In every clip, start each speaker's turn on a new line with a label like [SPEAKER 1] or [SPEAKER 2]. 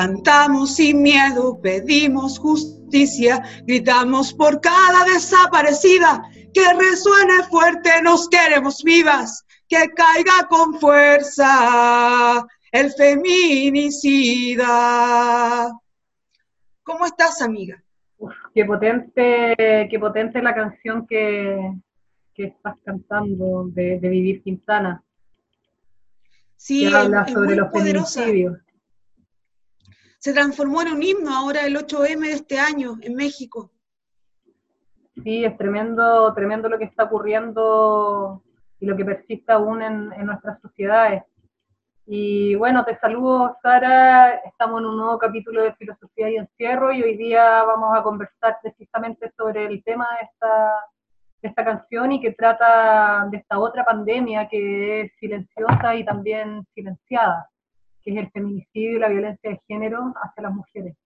[SPEAKER 1] Cantamos sin miedo, pedimos justicia, gritamos por cada desaparecida, que resuene fuerte, nos queremos vivas, que caiga con fuerza el feminicida. ¿Cómo estás, amiga?
[SPEAKER 2] qué potente, qué potente la canción que, estás cantando de, Vivir Quintana.
[SPEAKER 1] Sí, que habla sobre los feminicidios. Se transformó en un himno ahora el 8M de este año en México.
[SPEAKER 2] Sí, es tremendo, tremendo lo que está ocurriendo y lo que persiste aún en, nuestras sociedades. Y bueno, te saludo Sara, estamos en un nuevo capítulo de Filosofía y Encierro y hoy día vamos a conversar precisamente sobre el tema de esta, de esta canción y que trata de esta otra pandemia que es silenciosa y también silenciada, que es el feminicidio y la violencia de género hacia las mujeres.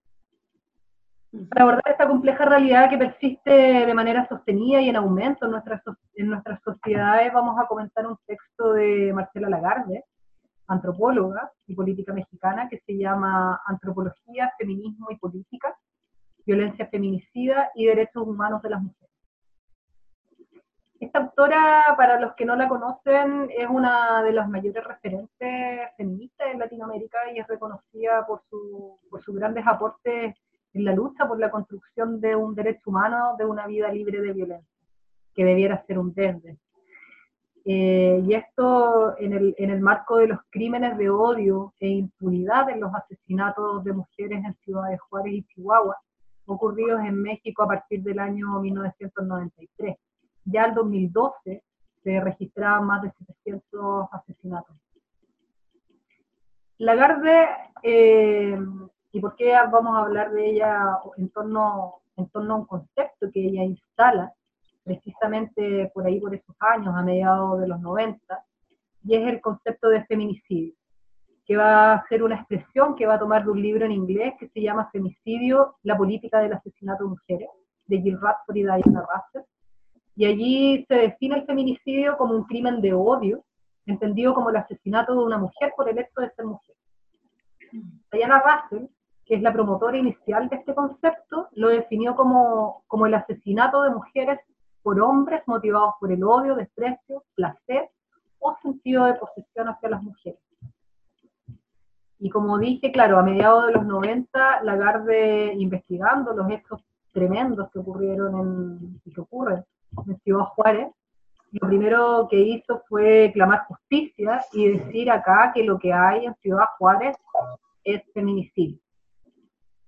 [SPEAKER 2] Para abordar esta compleja realidad que persiste de manera sostenida y en aumento en nuestras, en nuestras sociedades, vamos a comentar un texto de Marcela Lagarde, antropóloga y política mexicana que se llama Antropología, Feminismo y Política, Violencia Feminicida y Derechos Humanos de las Mujeres. Esta autora, para los que no la conocen, es una de las mayores referentes feministas en Latinoamérica y es reconocida por, su, por sus grandes aportes en la lucha por la construcción de un derecho humano de una vida libre de violencia, que debiera ser un deber eh, y esto en el, en el, marco de los crímenes de odio e impunidad en los asesinatos de mujeres en Ciudad de Juárez y Chihuahua, ocurridos en México a partir del año 1993. Ya en 2012 se registraban más de 700 asesinatos. Lagarde, eh, ¿y por qué vamos a hablar de ella en torno, en torno a un concepto que ella instala? precisamente por ahí, por esos años, a mediados de los 90, y es el concepto de feminicidio, que va a ser una expresión que va a tomar de un libro en inglés que se llama Femicidio, la política del asesinato de mujeres, de Jill Radford y Diana Russell, y allí se define el feminicidio como un crimen de odio, entendido como el asesinato de una mujer por el hecho de ser mujer. Diana Russell, que es la promotora inicial de este concepto, lo definió como, como el asesinato de mujeres por hombres motivados por el odio, desprecio, placer o sentido de posesión hacia las mujeres. Y como dije, claro, a mediados de los 90, Lagarde, investigando los hechos tremendos que ocurrieron en, y que ocurren en Ciudad Juárez, lo primero que hizo fue clamar justicia y decir acá que lo que hay en Ciudad Juárez es feminicidio.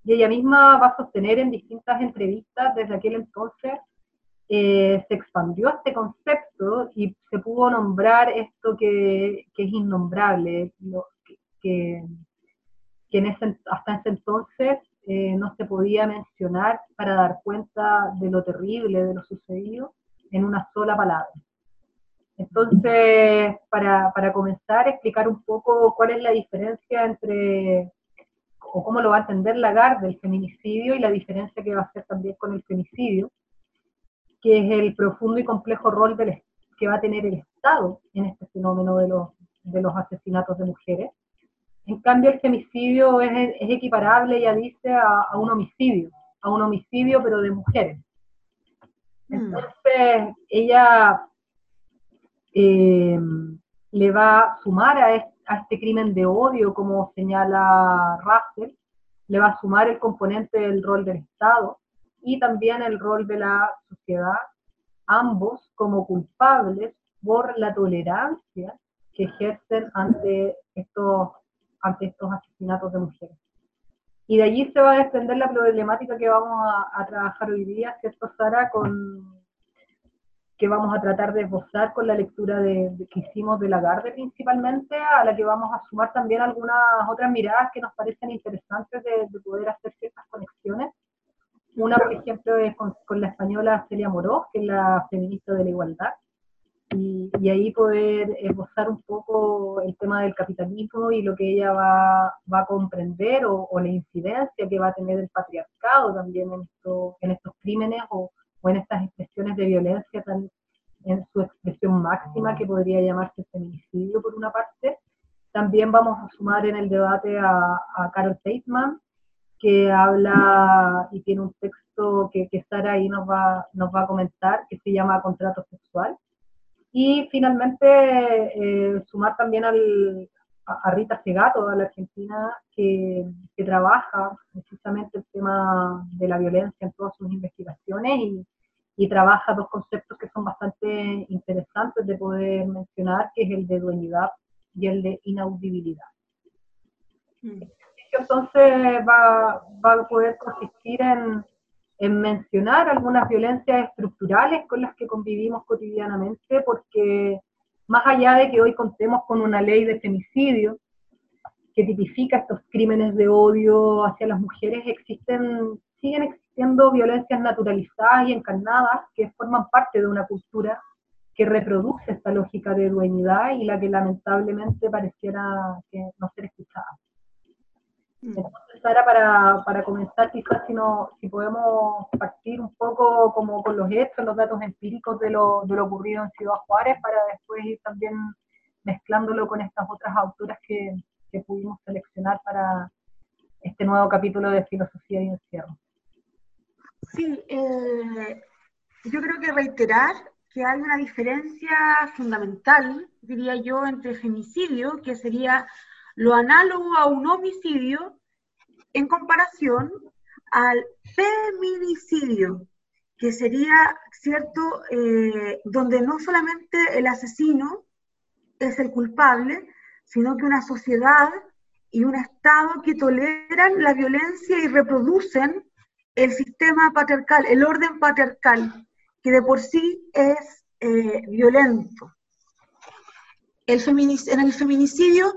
[SPEAKER 2] Y ella misma va a sostener en distintas entrevistas desde aquel entonces eh, se expandió este concepto y se pudo nombrar esto que, es innombrable, que, en hasta ese entonces eh, no se podía mencionar para dar cuenta de lo terrible de lo sucedido en una sola palabra. Entonces, para, para comenzar, explicar un poco cuál es la diferencia entre, o cómo lo va a entender Lagarde, el feminicidio y la diferencia que va a hacer también con el femicidio que es el profundo y complejo rol del, que va a tener el Estado en este fenómeno de los, de los asesinatos de mujeres. En cambio, el femicidio es, es equiparable, ya dice, a, un homicidio, a un homicidio pero de mujeres. Hmm. Entonces, ella eh, le va a sumar a este, a este crimen de odio, como señala Russell, le va a sumar el componente del rol del Estado, y también el rol de la sociedad, ambos como culpables por la tolerancia que ejercen ante estos, ante estos asesinatos de mujeres. Y de allí se va a extender la problemática que vamos a, trabajar hoy día, ¿cierto, Sara? Con, que vamos a tratar de esbozar con la lectura de, que hicimos de Lagarde principalmente, a la que vamos a sumar también algunas otras miradas que nos parecen interesantes de, de poder hacer ciertas conexiones una, por ejemplo, es con, la española Celia Moró, que es la feminista de la igualdad, y, ahí poder esbozar un poco el tema del capitalismo y lo que ella va, va a comprender o, la incidencia que va a tener el patriarcado también en, esto, en estos crímenes o, o, en estas expresiones de violencia tan, en su expresión máxima que podría llamarse feminicidio por una parte, También vamos a sumar en el debate a, Carol Teitman, que habla y tiene un texto que, que Sara ahí nos va, nos va a comentar, que se llama Contrato Sexual. Y finalmente eh, sumar también al, a, Rita Segato, a la argentina, que, que, trabaja precisamente el tema de la violencia en todas sus investigaciones y, y trabaja dos conceptos que son bastante interesantes de poder mencionar, que es el de dueñidad y el de inaudibilidad. Mm. Entonces va, va, a poder consistir en, en, mencionar algunas violencias estructurales con las que convivimos cotidianamente, porque más allá de que hoy contemos con una ley de femicidio que tipifica estos crímenes de odio hacia las mujeres, existen, siguen existiendo violencias naturalizadas y encarnadas que forman parte de una cultura que reproduce esta lógica de dueñidad y la que lamentablemente pareciera que no ser escuchada. Mm. Entonces, Sara, para, para comenzar, quizás si, no, si podemos partir un poco como con los hechos, los datos empíricos de lo, de lo ocurrido en Ciudad Juárez, para después ir también mezclándolo con estas otras autoras que, que pudimos seleccionar para este nuevo capítulo de Filosofía y Encierro.
[SPEAKER 1] Sí, eh, yo creo que reiterar que hay una diferencia fundamental, diría yo, entre femicidio, que sería lo análogo a un homicidio, en comparación al feminicidio, que sería, ¿cierto?, eh, donde no solamente el asesino es el culpable, sino que una sociedad y un Estado que toleran la violencia y reproducen el sistema patriarcal, el orden patriarcal que de por sí es eh, violento. En el feminicidio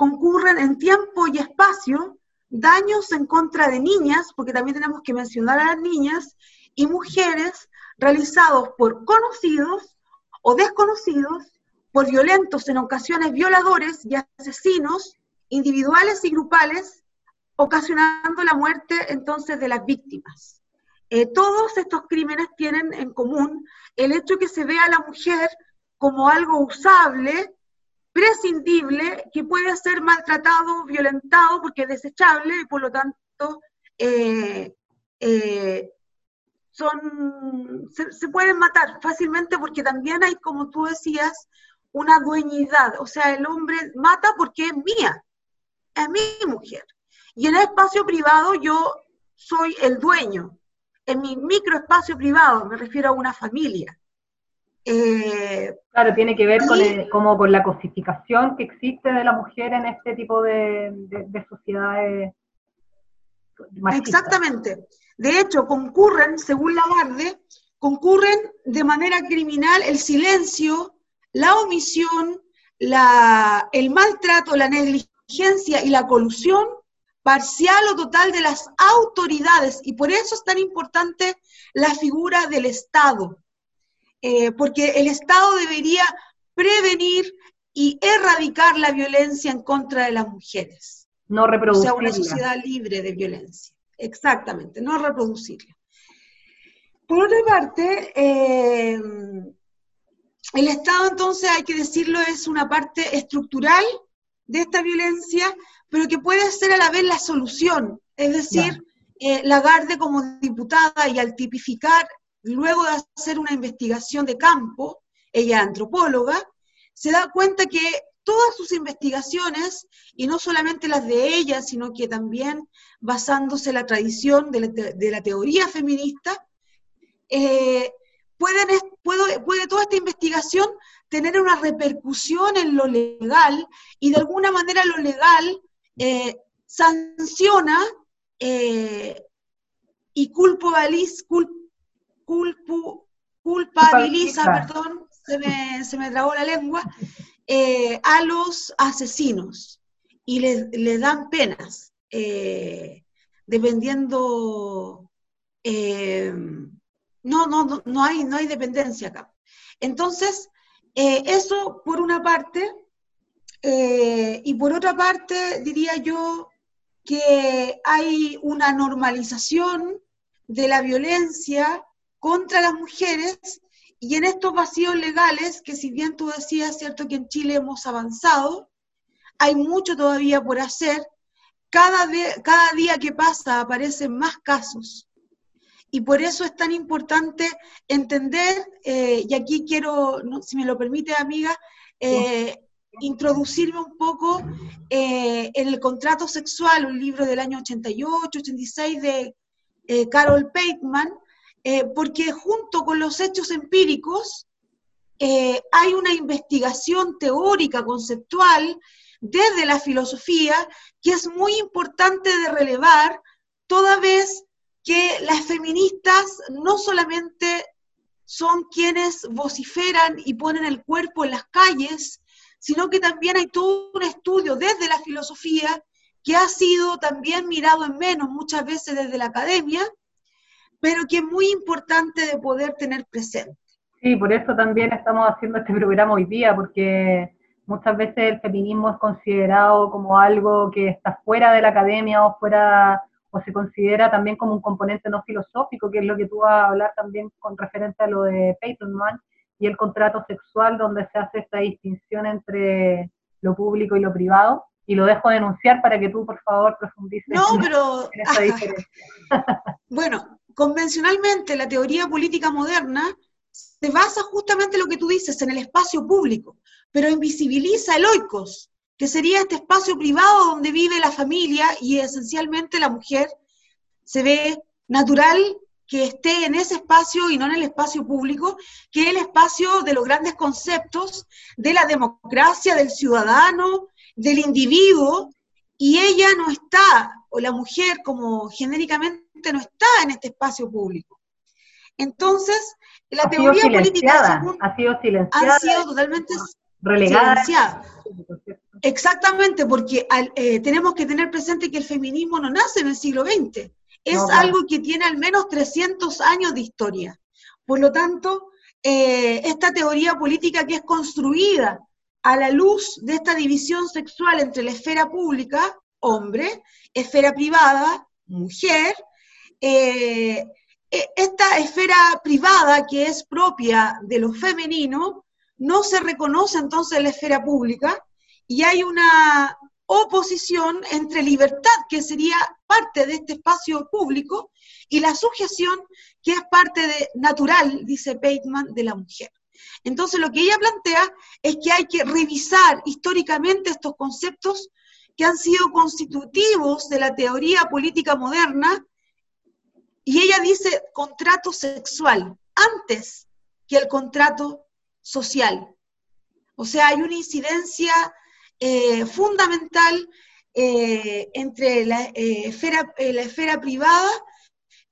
[SPEAKER 1] concurren en tiempo y espacio daños en contra de niñas, porque también tenemos que mencionar a las niñas, y mujeres realizados por conocidos o desconocidos, por violentos en ocasiones violadores y asesinos individuales y grupales, ocasionando la muerte entonces de las víctimas. Eh, todos estos crímenes tienen en común el hecho que se ve a la mujer como algo usable, prescindible, que puede ser maltratado, violentado, porque es desechable y por lo tanto eh, eh, son, se, se, pueden matar fácilmente porque también hay, como tú decías, una dueñidad. O sea, el hombre mata porque es mía, es mi mujer. Y en el espacio privado yo soy el dueño en mi microespacio privado, me refiero a una familia.
[SPEAKER 2] Eh, claro, tiene que ver con, como con la cosificación que existe de la mujer en este tipo de, sociedades.
[SPEAKER 1] Exactamente. De hecho, concurren, según Lagarde, concurren de manera criminal el silencio, la omisión, la, el maltrato, la negligencia y la colusión parcial o total de las autoridades y por eso es tan importante la figura del Estado, eh, porque el Estado debería prevenir y erradicar la violencia en contra de las mujeres.
[SPEAKER 2] No reproducirla.
[SPEAKER 1] O sea, una sociedad libre de violencia. Exactamente, no reproducirla. Por otra parte, eh, el Estado entonces, hay que decirlo, es una parte estructural de esta violencia, pero que puede ser a la vez la solución. Es decir, eh, Lagarde como diputada y al tipificar, luego de hacer una investigación de campo, ella antropóloga, se da cuenta que todas sus investigaciones, y no solamente las de ella, sino que también basándose en la tradición de la, teoría feminista, eh, pueden, puede, toda esta investigación tener una repercusión en lo legal y de alguna manera lo legal eh, sanciona eh, y culpabiliza, culpabiliza, perdón, se me, se me trabó la lengua, eh, a los asesinos y le, dan penas, dependiendo, no, no, no, hay, no hay dependencia acá. Entonces, eso por una parte, eh, y por otra parte, diría yo que hay una normalización de la violencia contra las mujeres y en estos vacíos legales, que si bien tú decías, cierto, que en Chile hemos avanzado, hay mucho todavía por hacer. Cada, cada día que pasa aparecen más casos. Y por eso es tan importante entender, eh, y aquí quiero, si me lo permite, amiga, eh, introducirme un poco eh, en el contrato sexual, un libro del año 88, 86 de Carol Pateman, porque junto con los hechos empíricos hay una investigación teórica, conceptual, desde la filosofía, que es muy importante de relevar, toda vez que las feministas no solamente son quienes vociferan y ponen el cuerpo en las calles, sino que también hay todo un estudio desde la filosofía que ha sido también mirado en menos muchas veces desde la academia, pero que es muy importante de poder tener presente.
[SPEAKER 2] Sí, por eso también estamos haciendo este programa hoy día, porque muchas veces el feminismo es considerado como algo que está fuera de la academia o fuera o se considera también como un componente no filosófico, que es lo que tú vas a hablar también con referente a lo de Peytonman y el contrato sexual, donde se hace esta distinción entre lo público y lo privado. Y lo dejo denunciar para que tú, por favor, profundices
[SPEAKER 1] no, pero, en esa diferencia. bueno, convencionalmente la teoría política moderna se basa justamente en lo que tú dices, en el espacio público pero invisibiliza el oikos, que sería este espacio privado donde vive la familia y esencialmente la mujer. Se ve natural que esté en ese espacio y no en el espacio público, que es el espacio de los grandes conceptos de la democracia, del ciudadano, del individuo, y ella no está, o la mujer como genéricamente no está en este espacio público. Entonces, la teoría política
[SPEAKER 2] ha sido silenciada,
[SPEAKER 1] ha sido totalmente
[SPEAKER 2] relegada.
[SPEAKER 1] Exactamente, porque eh, tenemos que tener presente que el feminismo no nace en el siglo XX, es algo que tiene al menos 300 años de historia. Por lo tanto, eh, esta teoría política que es construida a la luz de esta división sexual entre la esfera pública, hombre, esfera privada, mujer, eh, e, esta esfera privada que es propia de lo femenino, no se reconoce entonces la esfera pública y hay una oposición entre libertad, que sería parte de este espacio público, y la sujeción, que es parte de, natural, dice Bateman, de la mujer. Entonces lo que ella plantea es que hay que revisar históricamente estos conceptos que han sido constitutivos de la teoría política moderna, y ella dice contrato sexual, antes que el contrato social. O sea, hay una incidencia eh, fundamental eh, entre la, eh, esfera, la esfera privada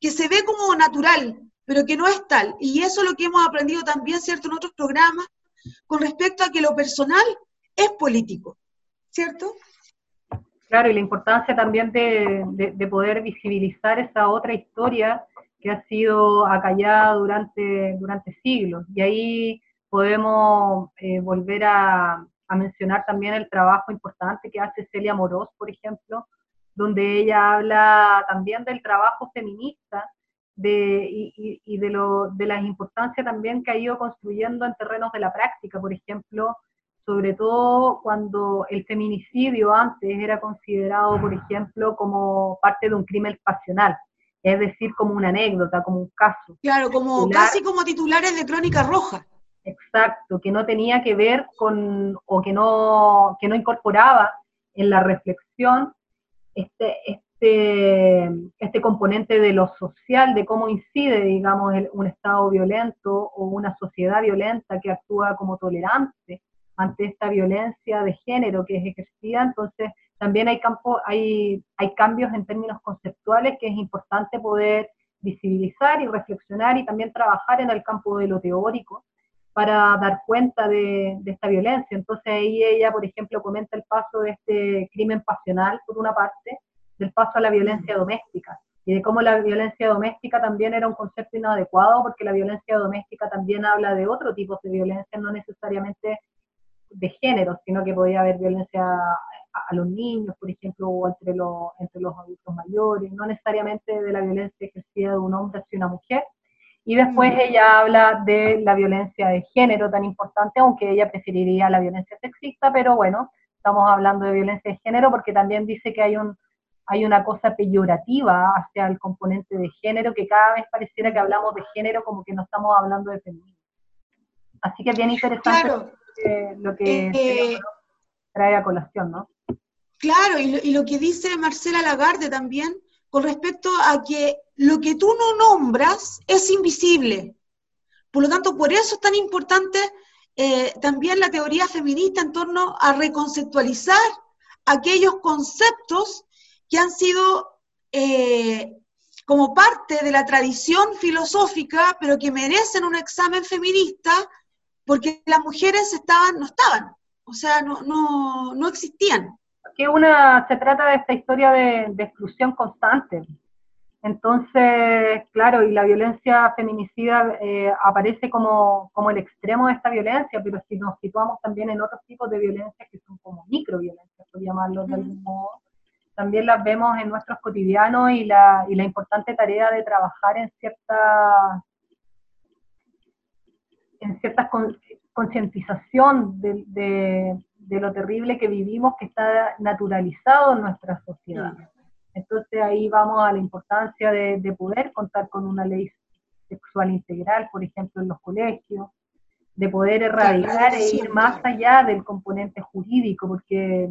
[SPEAKER 1] que se ve como natural, pero que no es tal. Y eso es lo que hemos aprendido también, ¿cierto?, en otros programas, con respecto a que lo personal es político, ¿cierto?
[SPEAKER 2] Claro, y la importancia también de, de poder visibilizar esa otra historia que ha sido acallada durante, durante siglos. Y ahí podemos eh, volver a, mencionar también el trabajo importante que hace Celia Morós, por ejemplo, donde ella habla también del trabajo feminista de, y, de, lo, de las importancias también que ha ido construyendo en terrenos de la práctica, por ejemplo, sobre todo cuando el feminicidio antes era considerado, por ejemplo, como parte de un crimen pasional, es decir, como una anécdota, como un caso.
[SPEAKER 1] Claro, como casi como titulares de crónica roja.
[SPEAKER 2] Exacto, que no tenía que ver con, o que no, que no incorporaba en la reflexión este, este, este componente de lo social, de cómo incide, digamos, un Estado violento o una sociedad violenta que actúa como tolerante ante esta violencia de género que es ejercida. Entonces, también hay, campo, hay, hay cambios en términos conceptuales que es importante poder visibilizar y reflexionar y también trabajar en el campo de lo teórico para dar cuenta de, esta violencia. Entonces ahí ella, por ejemplo, comenta el paso de este crimen pasional, por una parte, del paso a la violencia doméstica, y de cómo la violencia doméstica también era un concepto inadecuado, porque la violencia doméstica también habla de otro tipo de violencia, no necesariamente de género, sino que podía haber violencia a, los niños, por ejemplo, o entre los, entre los adultos mayores, no necesariamente de la violencia ejercida de un hombre hacia una mujer, y después mm. ella habla de la violencia de género tan importante, aunque ella preferiría la violencia sexista, pero bueno, estamos hablando de violencia de género, porque también dice que hay un hay una cosa peyorativa hacia el componente de género, que cada vez pareciera que hablamos de género como que no estamos hablando de feminismo. Así que es bien interesante lo que, eh, trae a colación, ¿no?
[SPEAKER 1] Claro, y lo, que dice Marcela Lagarde también con respecto a que lo que tú no nombras es invisible. Por lo tanto, por eso es tan importante eh, también la teoría feminista en torno a reconceptualizar aquellos conceptos que han sido eh, como parte de la tradición filosófica, pero que merecen un examen feminista, porque las mujeres estaban, no estaban, o sea, no, no, no existían.
[SPEAKER 2] Que una, se trata de esta historia de, exclusión constante. Entonces, claro, y la violencia feminicida eh, aparece como, como, el extremo de esta violencia, pero si nos situamos también en otros tipos de violencia que son como microviolencias, por llamarlo de algún modo, también las vemos en nuestros cotidianos y la, y la importante tarea de trabajar en cierta en cierta concientización de, de, lo terrible que vivimos que está naturalizado en nuestra sociedad. Entonces ahí vamos a la importancia de, de poder contar con una ley sexual integral, por ejemplo, en los colegios, de poder erradicar e ir más allá del componente jurídico, porque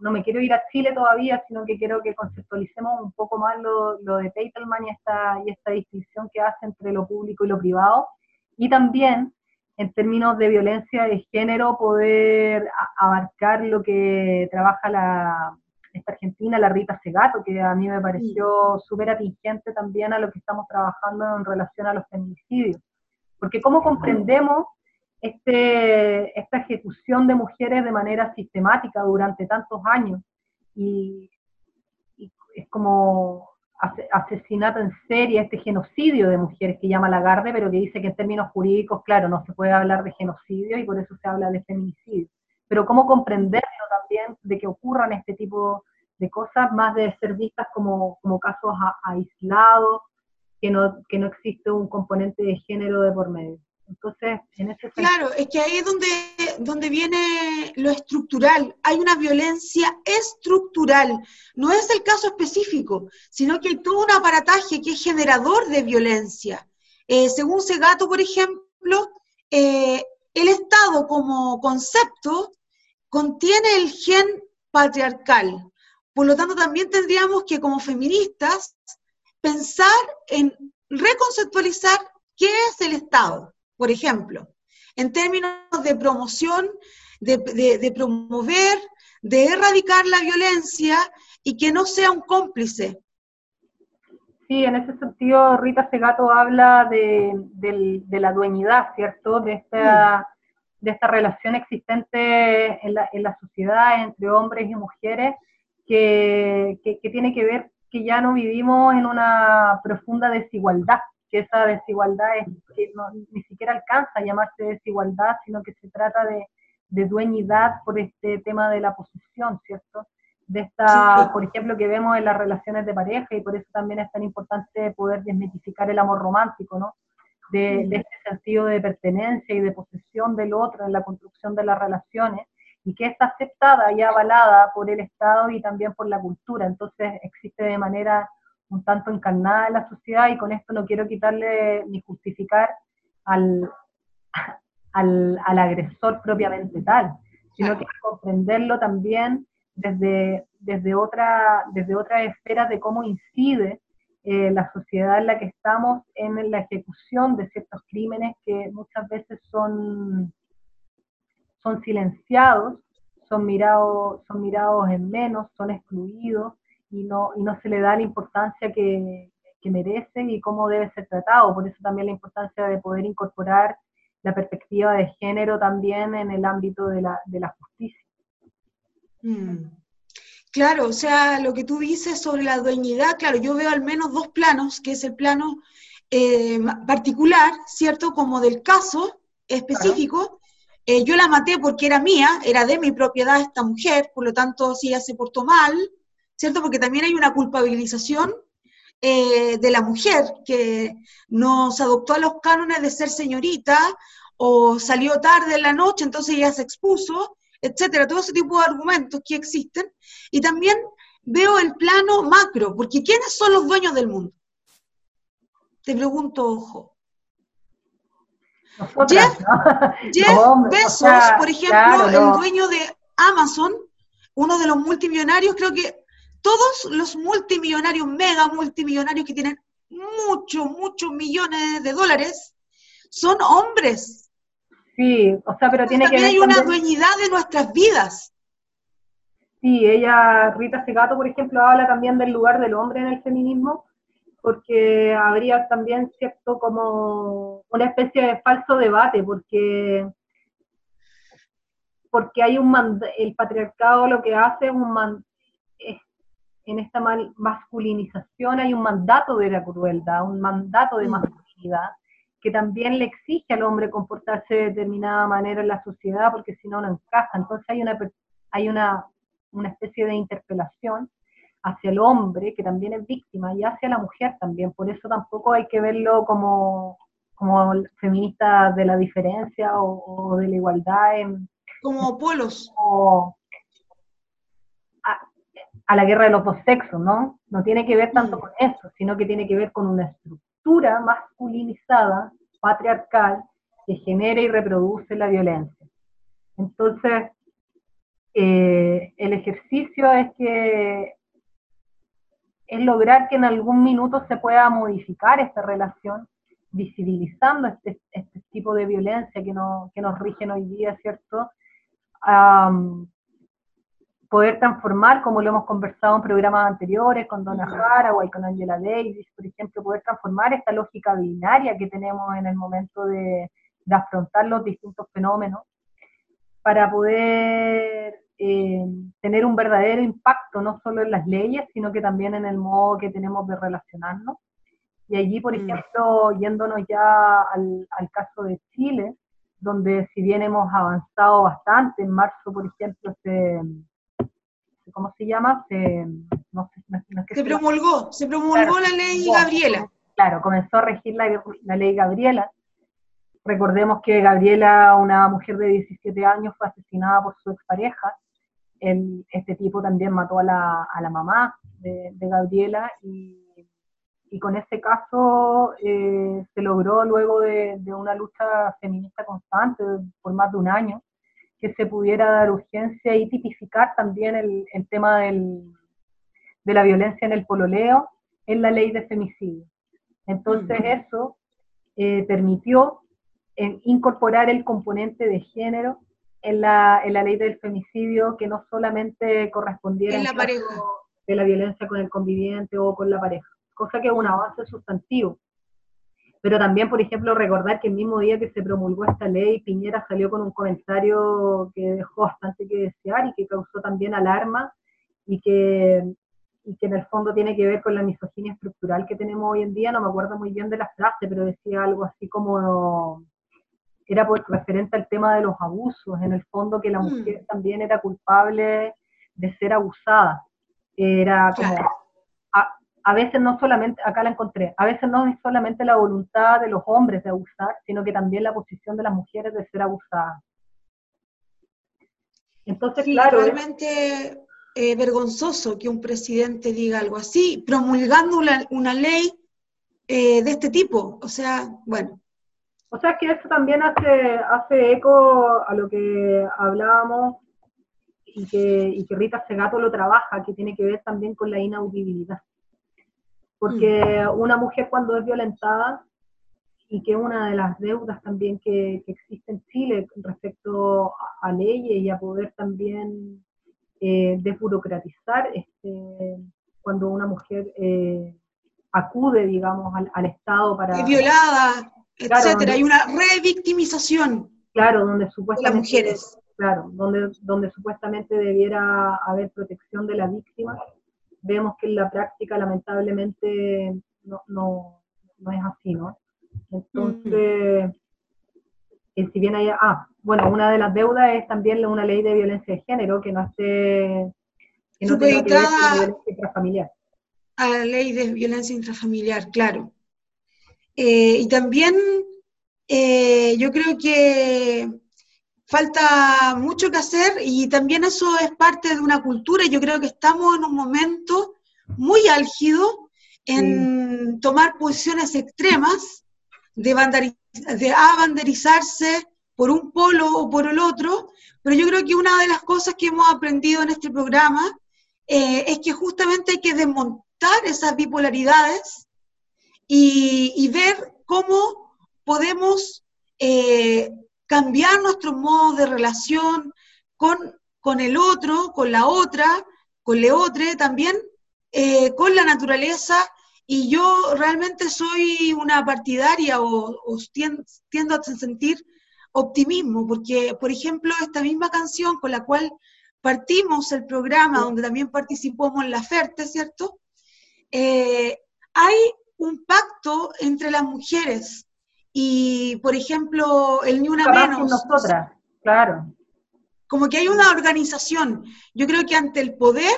[SPEAKER 2] no me quiero ir a Chile todavía, sino que quiero que conceptualicemos un poco más lo, de Teitelman y esta, y esta distinción que hace entre lo público y lo privado. Y también, en términos de violencia de género, poder abarcar lo que trabaja la, esta argentina, la Rita Segato, que a mí me pareció súper atingente también a lo que estamos trabajando en relación a los feminicidios. Porque cómo comprendemos este, esta ejecución de mujeres de manera sistemática durante tantos años. Y, es como asesinato en serie, este genocidio de mujeres que llama Lagarde, pero que dice que en términos jurídicos, claro, no se puede hablar de genocidio y por eso se habla de feminicidio. Pero cómo comprenderlo también de que ocurran este tipo de cosas, más de ser vistas como, como casos aislados, que no, que no existe un componente de género de por medio.
[SPEAKER 1] Claro, es que ahí es donde, donde viene lo estructural. Hay una violencia estructural. No es el caso específico, sino que hay todo un aparataje que es generador de violencia. Eh, según Segato, por ejemplo, eh, el Estado como concepto contiene el gen patriarcal. Por lo tanto, también tendríamos que como feministas pensar en reconceptualizar qué es el Estado por ejemplo, en términos de promoción, de, promover, de erradicar la violencia y que no sea un cómplice.
[SPEAKER 2] Sí, en ese sentido Rita Segato habla de, la dueñidad, ¿cierto? De esta, de esta relación existente en la, sociedad entre hombres y mujeres que, que tiene que ver que ya no vivimos en una profunda desigualdad, que esa desigualdad es, que no, ni siquiera alcanza a llamarse desigualdad, sino que se trata de, de dueñidad por este tema de la posesión, ¿cierto? De esta, por ejemplo, que vemos en las relaciones de pareja y por eso también es tan importante poder desmitificar el amor romántico, ¿no? De, de, este sentido de pertenencia y de posesión del otro en la construcción de las relaciones y que está aceptada y avalada por el Estado y también por la cultura. Entonces existe de manera un tanto encarnada en la sociedad y con esto no quiero quitarle ni justificar al, al, agresor propiamente tal, sino que comprenderlo también desde, desde, otra, desde otra esfera de cómo incide eh, la sociedad en la que estamos en la ejecución de ciertos crímenes que muchas veces son, son silenciados, son mirados, son mirados en menos, son excluidos, y no, y no se le da la importancia que, que merece y cómo debe ser tratado. Por eso también la importancia de poder incorporar la perspectiva de género también en el ámbito de la, de la justicia.
[SPEAKER 1] Mm. Claro, o sea, lo que tú dices sobre la dueñidad, claro, yo veo al menos dos planos, que es el plano eh, particular, ¿cierto? Como del caso específico. Eh, yo la maté porque era mía, era de mi propiedad esta mujer, por lo tanto, si ella se portó mal, ¿cierto? Porque también hay una culpabilización eh, de la mujer que nos adoptó a los cánones de ser señorita o salió tarde en la noche, entonces ella se expuso, etcétera, todo ese tipo de argumentos que existen, y también veo el plano macro, porque ¿quiénes son los dueños del mundo? Te pregunto, ojo. Jeff, Bezos, por ejemplo, el dueño de Amazon, uno de los multimillonarios, creo que todos los multimillonarios, mega multimillonarios que tienen muchos, muchos millones de dólares, son hombres.
[SPEAKER 2] Sí, o sea, pero tiene que
[SPEAKER 1] ver hay una dueñidad de nuestras vidas.
[SPEAKER 2] Sí, ella, Rita Segato, por ejemplo, habla también del lugar del hombre en el feminismo, porque habría también cierto como una especie de falso debate, porque porque hay un el patriarcado lo que hace es un en esta masculinización hay un mandato de la crueldad, un mandato de mm. masculinidad que también le exige al hombre comportarse de determinada manera en la sociedad porque si no no encaja. Entonces hay una hay una, una especie de interpelación hacia el hombre, que también es víctima, y hacia la mujer también. Por eso tampoco hay que verlo como, como feminista de la diferencia o, de la igualdad. En,
[SPEAKER 1] como polos.
[SPEAKER 2] A, la guerra de los dos sexos, ¿no? No tiene que ver tanto mm. con eso, sino que tiene que ver con una estructura masculinizada, patriarcal, que genera y reproduce la violencia. Entonces, eh, el ejercicio es que es lograr que en algún minuto se pueda modificar esta relación, visibilizando este, este tipo de violencia que, no, que nos rigen hoy día, ¿cierto? Poder transformar, como lo hemos conversado en programas anteriores con Donna Haraway, con Angela Davis, por ejemplo, poder transformar esta lógica binaria que tenemos en el momento de, de afrontar los distintos fenómenos para poder eh, tener un verdadero impacto, no solo en las leyes, sino que también en el modo que tenemos de relacionarnos. Y allí, por mm. ejemplo, yéndonos ya al, caso de Chile, donde si bien hemos avanzado bastante, en marzo, por ejemplo, se, ¿cómo se llama? Se,
[SPEAKER 1] se promulgó, se promulgó la ley Gabriela.
[SPEAKER 2] Claro, comenzó a regir la, la ley Gabriela, Recordemos que Gabriela, una mujer de 17 años, fue asesinada por su expareja este tipo también mató a la, a la mamá de, Gabriela y, y, con ese caso eh, se logró luego de, de, una lucha feminista constante por más de un año que se pudiera dar urgencia y tipificar también el, el tema del, de la violencia en el pololeo en la ley de femicidio. Entonces eso eh, permitió eh, incorporar el componente de género en la, en la ley del femicidio que no solamente correspondiera
[SPEAKER 1] en la pareja.
[SPEAKER 2] de la violencia con el conviviente o con la pareja, cosa que es un avance sustantivo. Pero también, por ejemplo, recordar que el mismo día que se promulgó esta ley, Piñera salió con un comentario que dejó bastante que desear y que causó también alarma y que, y que en el fondo tiene que ver con la misoginia estructural que tenemos hoy en día. No me acuerdo muy bien de la frase, pero decía algo así como era por, referente al tema de los abusos, en el fondo que la mm. mujer también era culpable de ser abusada. Era como, a, veces no solamente, acá la encontré, a veces no es solamente la voluntad de los hombres de abusar, sino que también la posición de las mujeres de ser abusadas.
[SPEAKER 1] Entonces, claro. Realmente eh, vergonzoso que un presidente diga algo así, promulgando una, ley eh, de este tipo. O sea, bueno,
[SPEAKER 2] o sea que eso también hace, hace eco a lo que hablábamos y que, y que Rita Segato lo trabaja, que tiene que ver también con la inaudibilidad. Porque mm. una mujer cuando es violentada, y que una de las deudas también que, existe en Chile respecto a, leyes y a poder también eh, desburocratizar este, cuando una mujer eh, acude, digamos, al, al Estado para...
[SPEAKER 1] Es violada, etcétera. Hay una revictimización.
[SPEAKER 2] Claro, donde supuestamente.
[SPEAKER 1] Las mujeres.
[SPEAKER 2] Claro, donde, donde supuestamente debiera haber protección de la víctima. Vemos que en la práctica, lamentablemente, no, no, no es así, ¿no? Entonces, eh, si bien hay. Ah, bueno, una de las deudas es también una ley de violencia de género que no esté.
[SPEAKER 1] Que no tenga que ver con la violencia intrafamiliar. A la ley de violencia intrafamiliar, claro. Eh, y también eh, yo creo que falta mucho que hacer y también eso es parte de una cultura. Yo creo que estamos en un momento muy álgido en tomar posiciones extremas de, de abanderizarse por un polo o por el otro, pero yo creo que una de las cosas que hemos aprendido en este programa eh, es que justamente hay que desmontar esas bipolaridades y, ver cómo podemos eh, cambiar nuestro modo de relación con, con el otro, con la otra, con le otro también, eh, con la naturaleza. Y yo realmente soy una partidaria o, tiendo, a sentir optimismo, porque, por ejemplo, esta misma canción con la cual partimos el programa, donde también participamos en la FERTE, ¿cierto? Eh, hay un pacto entre las mujeres y, por ejemplo, el Ni Una Menos.
[SPEAKER 2] nosotras, claro.
[SPEAKER 1] Como que hay una organización. Yo creo que ante el poder,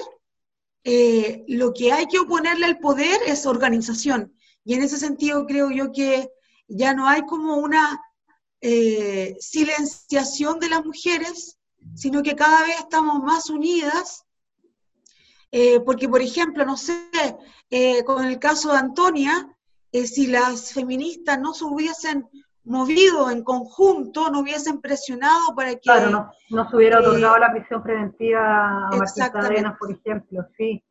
[SPEAKER 1] eh, lo que hay que oponerle al poder es organización. Y en ese sentido creo yo que ya no hay como una eh, silenciación de las mujeres, sino que cada vez estamos más unidas. Eh, porque, por ejemplo, no sé, con el caso de Antonia, eh, si las feministas no se hubiesen movido en conjunto, no hubiesen presionado para que...
[SPEAKER 2] Claro, no, se hubiera otorgado la prisión preventiva a Martín Cadenas, por ejemplo, sí.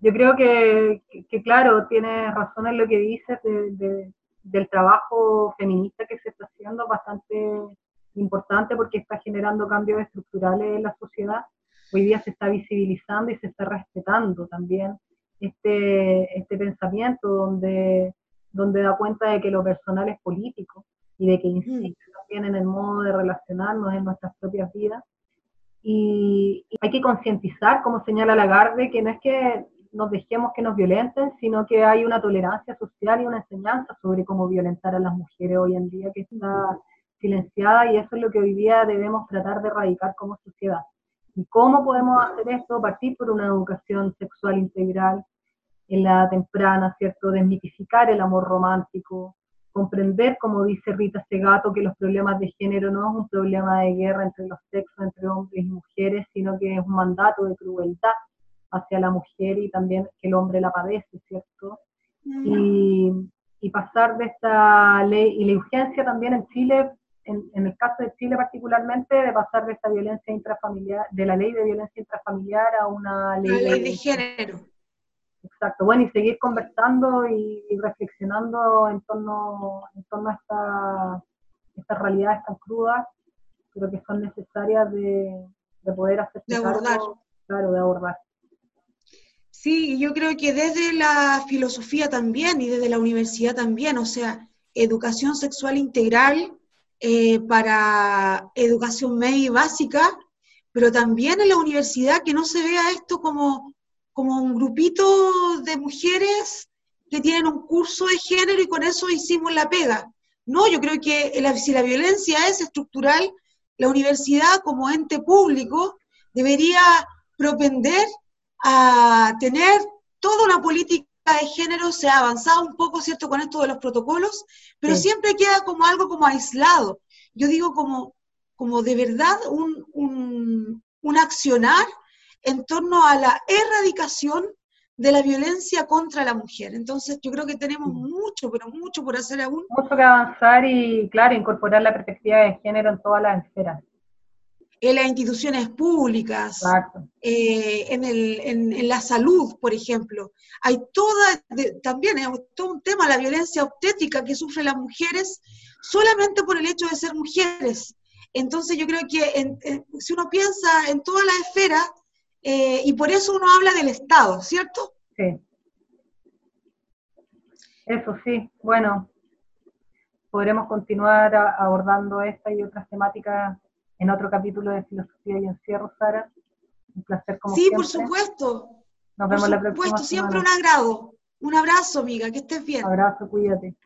[SPEAKER 2] Yo creo que, claro, tiene razón en lo que dices del trabajo feminista que se está haciendo, bastante importante porque está generando cambios estructurales en la sociedad. Hoy día se está visibilizando y se está respetando también este, este pensamiento donde donde da cuenta de que lo personal es político y de que insiste también en el modo de relacionarnos en nuestras propias vidas. Y, hay que concientizar, como señala Lagarde, que no es que nos dejemos que nos violenten, sino que hay una tolerancia social y una enseñanza sobre cómo violentar a las mujeres hoy en día que está silenciada y eso es lo que hoy día debemos tratar de erradicar como sociedad. ¿Y cómo podemos hacer esto? Partir por una educación sexual integral, en la temprana, ¿cierto? Desmitificar el amor romántico, comprender, como dice Rita Segato, que los problemas de género no es un problema de guerra entre los sexos, entre hombres y mujeres, sino que es un mandato de crueldad hacia la mujer y también que el hombre la padece, ¿cierto? Y, y, pasar de esta ley, y la urgencia también en Chile, en, en, el caso de Chile particularmente, de pasar de esta violencia intrafamiliar, de la ley de violencia intrafamiliar a una ley,
[SPEAKER 1] ley de género
[SPEAKER 2] Exacto, bueno, y seguir conversando y, reflexionando en torno, en torno a esta, estas realidades tan crudas, pero que son necesarias de, poder hacer
[SPEAKER 1] de abordar.
[SPEAKER 2] claro, de abordar.
[SPEAKER 1] Sí, yo creo que desde la filosofía también y desde la universidad también, o sea, educación sexual integral eh, para educación media y básica, pero también en la universidad que no se vea esto como como un grupito de mujeres que tienen un curso de género y con eso hicimos la pega. No, yo creo que si la violencia es estructural, la universidad como ente público debería propender a tener toda una política de género, se ha avanzado un poco, ¿cierto?, con esto de los protocolos, pero siempre queda como algo como aislado. Yo digo como, como de verdad un, un, un accionar en torno a la erradicación de la violencia contra la mujer. Entonces, yo creo que tenemos mucho, pero mucho por hacer aún.
[SPEAKER 2] Mucho que avanzar y, claro, incorporar la perspectiva de género en todas las esferas.
[SPEAKER 1] En las instituciones públicas, eh, en, el, en, la salud, por ejemplo. Hay toda, también es todo un tema, la violencia obstétrica que sufren las mujeres solamente por el hecho de ser mujeres. Entonces yo creo que si uno piensa en todas las esferas, eh, y por eso uno habla del Estado, ¿cierto?
[SPEAKER 2] Sí. Eso sí, bueno, podremos continuar abordando esta y otras temáticas en otro capítulo de Filosofía y Encierro, Sara. Un placer como
[SPEAKER 1] Sí, por supuesto.
[SPEAKER 2] Nos vemos la próxima
[SPEAKER 1] supuesto, siempre un agrado. Un abrazo, amiga, que estés bien.
[SPEAKER 2] Un abrazo, cuídate.